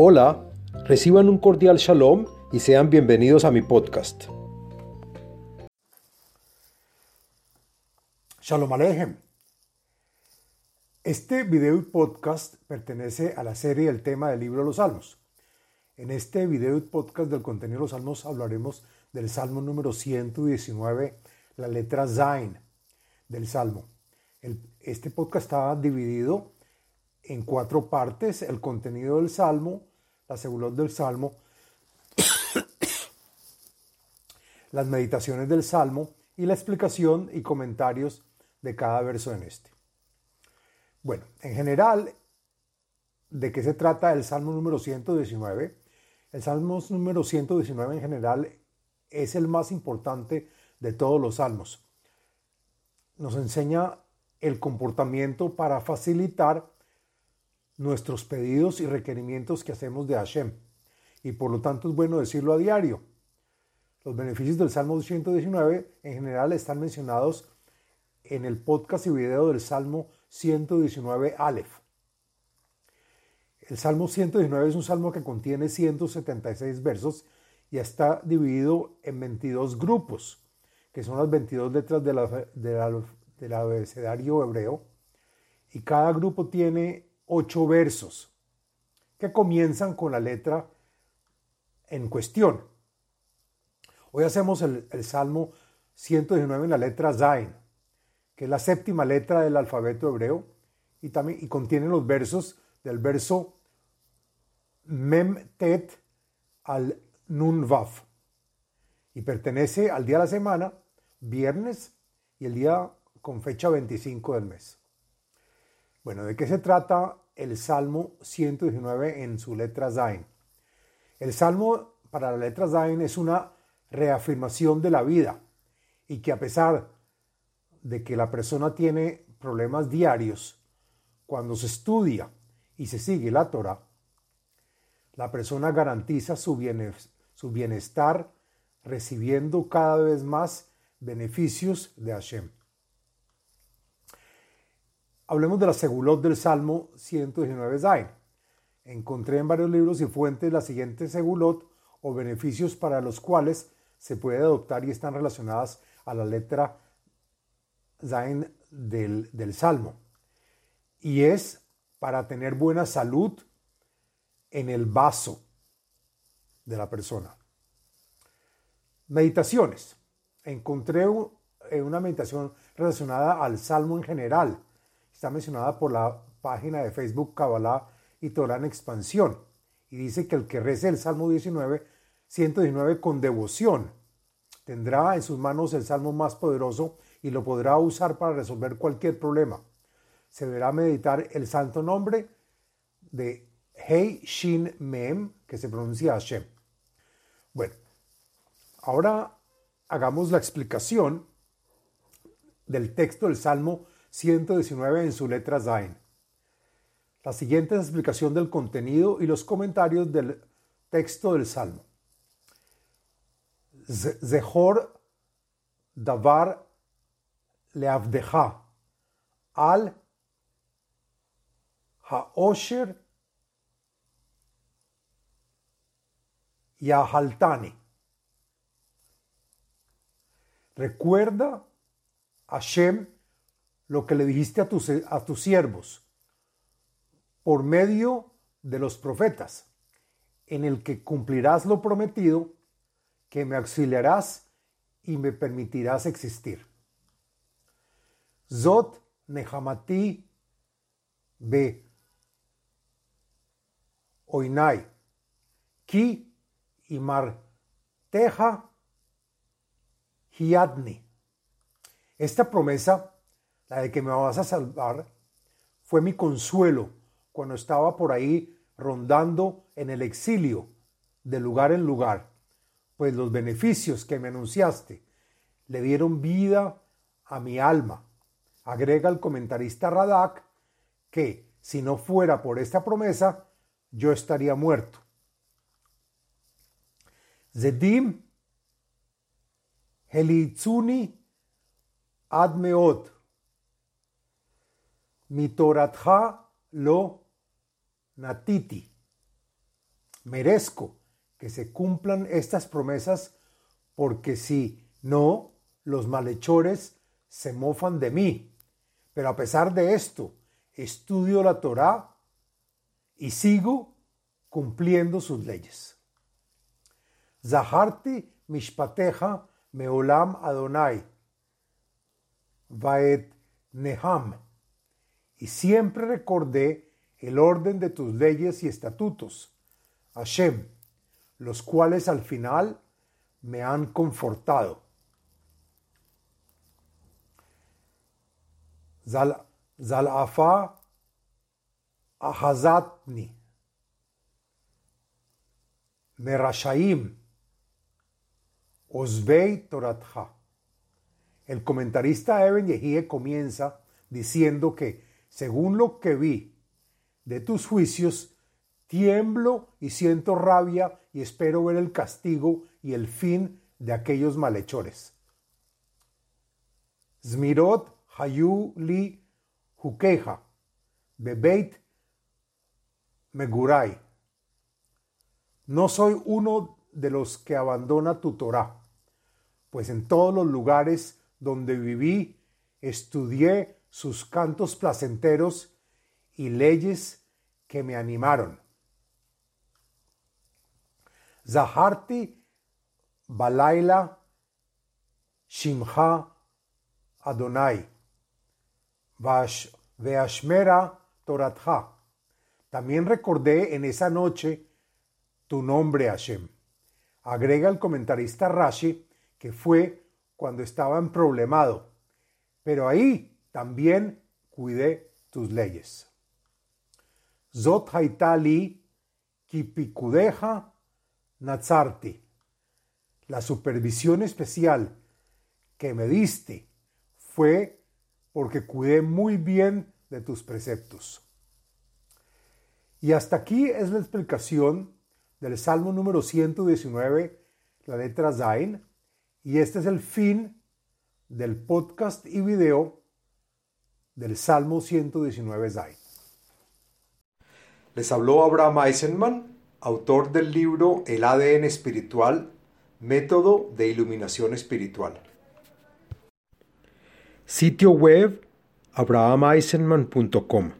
Hola, reciban un cordial shalom y sean bienvenidos a mi podcast. Shalom Alejem. Este video y podcast pertenece a la serie del tema del libro de los Salmos. En este video y podcast del contenido de los Salmos hablaremos del Salmo número 119, la letra Zain del Salmo. este podcast está dividido en cuatro partes, el contenido del Salmo, la segulot del Salmo, las meditaciones del Salmo y la explicación y comentarios de cada verso en este. Bueno, en general, ¿de qué se trata el Salmo número 119? El Salmo número 119 en general es el más importante de todos los salmos. Nos enseña el comportamiento para facilitar nuestros pedidos y requerimientos que hacemos de Hashem. Y por lo tanto es bueno decirlo a diario. Los beneficios del Salmo 119 en general están mencionados en el podcast y video del Salmo 119 Aleph. El Salmo 119 es un salmo que contiene 176 versos y está dividido en 22 grupos, que son las 22 letras del abecedario hebreo. Y cada grupo tiene ocho versos que comienzan con la letra en cuestión. Hoy hacemos el, Salmo 119 en la letra Zain, que es la séptima letra del alfabeto hebreo y, también, y contiene los versos del verso Mem Tet al Nun Vaf y pertenece al día de la semana, viernes y el día con fecha 25 del mes. Bueno, ¿de qué se trata el Salmo 119 en su letra Zain? El Salmo para la letra Zain es una reafirmación de la vida y que a pesar de que la persona tiene problemas diarios, cuando se estudia y se sigue la Torah, la persona garantiza su bienestar recibiendo cada vez más beneficios de Hashem. Hablemos de la segulot del Salmo 119 Zain. Encontré en varios libros y fuentes la siguiente segulot o beneficios para los cuales se puede adoptar y están relacionadas a la letra Zain del, del Salmo. Y es para tener buena salud en el vaso de la persona. Meditaciones. Encontré una meditación relacionada al Salmo en general está mencionada por la página de Facebook Kabbalah y Torah en expansión. Y dice que el que rece el Salmo 19, 119 con devoción, tendrá en sus manos el Salmo más poderoso y lo podrá usar para resolver cualquier problema. Se deberá meditar el santo nombre de Hei Shin Mem, que se pronuncia Hashem. Bueno, ahora hagamos la explicación del texto del Salmo 119 en su letra Zain. La siguiente es explicación del contenido y los comentarios del texto del Salmo. Zehor davar leavdeja al haosher yahaltani. Recuerda Hashem lo que le dijiste a tus, a tus siervos por medio de los profetas, en el que cumplirás lo prometido, que me auxiliarás y me permitirás existir. Zot Nehamati Be Oinai Ki Imar Teja Hiadni. Esta promesa la de que me vas a salvar, fue mi consuelo cuando estaba por ahí rondando en el exilio de lugar en lugar, pues los beneficios que me anunciaste le dieron vida a mi alma. Agrega el comentarista Radak que si no fuera por esta promesa, yo estaría muerto. Zedim Helitzuni Admeot mi lo natiti. merezco que se cumplan estas promesas porque si no, los malhechores se mofan de mí. Pero a pesar de esto, estudio la Torá y sigo cumpliendo sus leyes. Zaharti mishpateja meolam Adonai, vaet neham, y siempre recordé el orden de tus leyes y estatutos, Hashem, los cuales al final me han confortado. Zalafa ahazatni, merashaim, osvei toratha. El comentarista Eben Yehie comienza diciendo que, según lo que vi de tus juicios, tiemblo y siento rabia y espero ver el castigo y el fin de aquellos malhechores. Zmirot hayu li hukeja, bebeit megurai. No soy uno de los que abandona tu Torah, pues en todos los lugares donde viví estudié sus cantos placenteros y leyes que me animaron. Zaharti Balaila Shimha Adonai Veashmera Toratha. También recordé en esa noche tu nombre, Hashem. Agrega el comentarista Rashi que fue cuando estaba en problemado, pero ahí también cuidé tus leyes. Zot haitali kipikudeja nazarti. La supervisión especial que me diste fue porque cuidé muy bien de tus preceptos. Y hasta aquí es la explicación del Salmo número 119, la letra Zain, y este es el fin del podcast y video del Salmo 119 Zain. Les habló Abraham Eisenman, autor del libro El ADN espiritual, método de iluminación espiritual. Sitio web abrahameisenman.com